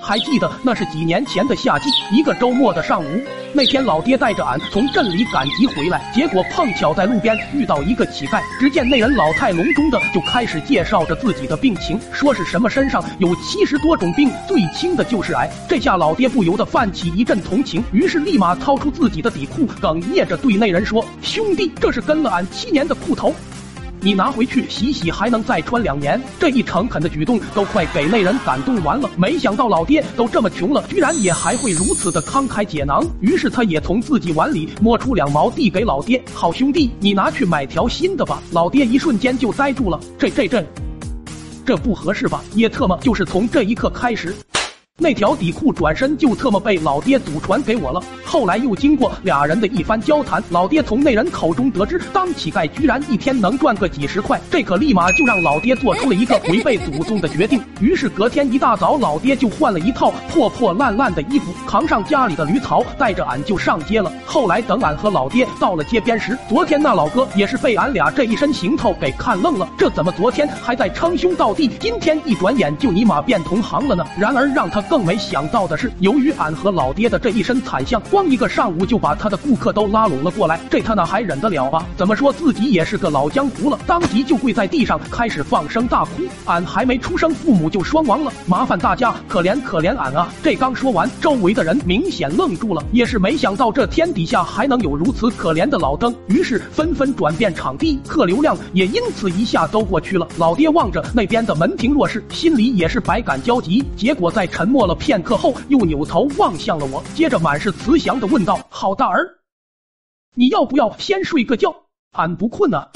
还记得那是几年前的夏季，一个周末的上午。那天老爹带着俺从镇里赶集回来，结果碰巧在路边遇到一个乞丐。只见那人老态龙钟的就开始介绍着自己的病情，说是什么身上有七十多种病，最轻的就是癌。这下老爹不由得泛起一阵同情，于是立马掏出自己的底裤，哽咽着对那人说：“兄弟，这是跟了俺七年的裤头。”你拿回去洗洗，还能再穿两年。这一诚恳的举动，都快给那人感动完了。没想到老爹都这么穷了，居然也还会如此的慷慨解囊。于是他也从自己碗里摸出两毛，递给老爹：“好兄弟，你拿去买条新的吧。”老爹一瞬间就呆住了，这这这，这不合适吧？也特么就是从这一刻开始。那条底裤转身就特么被老爹祖传给我了。后来又经过俩人的一番交谈，老爹从那人口中得知，当乞丐居然一天能赚个几十块，这可立马就让老爹做出了一个违背祖宗的决定。于是隔天一大早，老爹就换了一套破破烂烂的衣服，扛上家里的驴槽，带着俺就上街了。后来等俺和老爹到了街边时，昨天那老哥也是被俺俩这一身行头给看愣了。这怎么昨天还在称兄道弟，今天一转眼就尼玛变同行了呢？然而让他。更没想到的是，由于俺和老爹的这一身惨相，光一个上午就把他的顾客都拉拢了过来，这他哪还忍得了啊？怎么说自己也是个老江湖了？当即就跪在地上开始放声大哭。俺还没出生，父母就双亡了，麻烦大家可怜可怜俺啊！这刚说完，周围的人明显愣住了，也是没想到这天底下还能有如此可怜的老登，于是纷纷转变场地，客流量也因此一下都过去了。老爹望着那边的门庭若市，心里也是百感交集。结果在沉默。过了片刻后，又扭头望向了我，接着满是慈祥的问道：“好大儿，你要不要先睡个觉？俺不困呢。”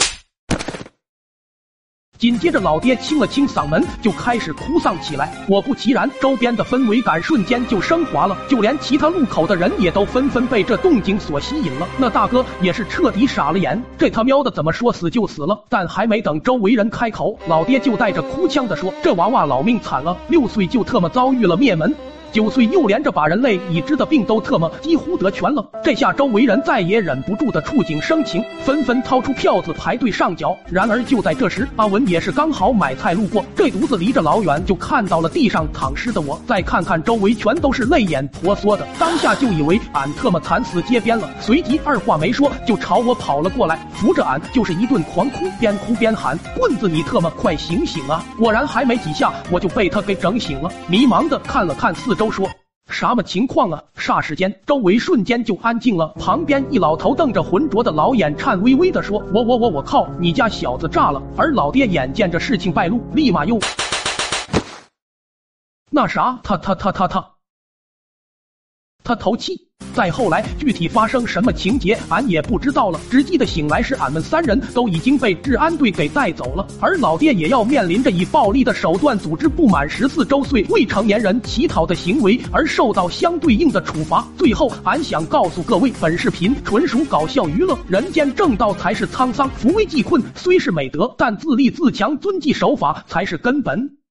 紧接着，老爹清了清嗓门，就开始哭丧起来。果不其然，周边的氛围感瞬间就升华了，就连其他路口的人也都纷纷被这动静所吸引了。那大哥也是彻底傻了眼，这他喵的怎么说死就死了？但还没等周围人开口，老爹就带着哭腔的说：“这娃娃老命惨了，六岁就特么遭遇了灭门。”九岁又连着把人类已知的病都特么几乎得全了，这下周围人再也忍不住的触景生情，纷纷掏出票子排队上缴。然而就在这时，阿文也是刚好买菜路过，这犊子离着老远就看到了地上躺尸的我，再看看周围全都是泪眼婆娑的，当下就以为俺特么惨死街边了，随即二话没说就朝我跑了过来，扶着俺就是一顿狂哭，边哭边喊：“棍子你特么快醒醒啊！”果然还没几下，我就被他给整醒了，迷茫的看了看四周。都说什么情况啊？霎时间，周围瞬间就安静了。旁边一老头瞪着浑浊的老眼，颤巍巍的说：“我我我我靠，你家小子炸了！”而老爹眼见着事情败露，立马又那啥，他他他他他他头气。再后来，具体发生什么情节，俺也不知道了。只记得醒来时，俺们三人都已经被治安队给带走了，而老爹也要面临着以暴力的手段组织不满十四周岁未成年人乞讨的行为而受到相对应的处罚。最后，俺想告诉各位，本视频纯属搞笑娱乐，人间正道才是沧桑，扶危济困虽是美德，但自立自强、遵纪守法才是根本。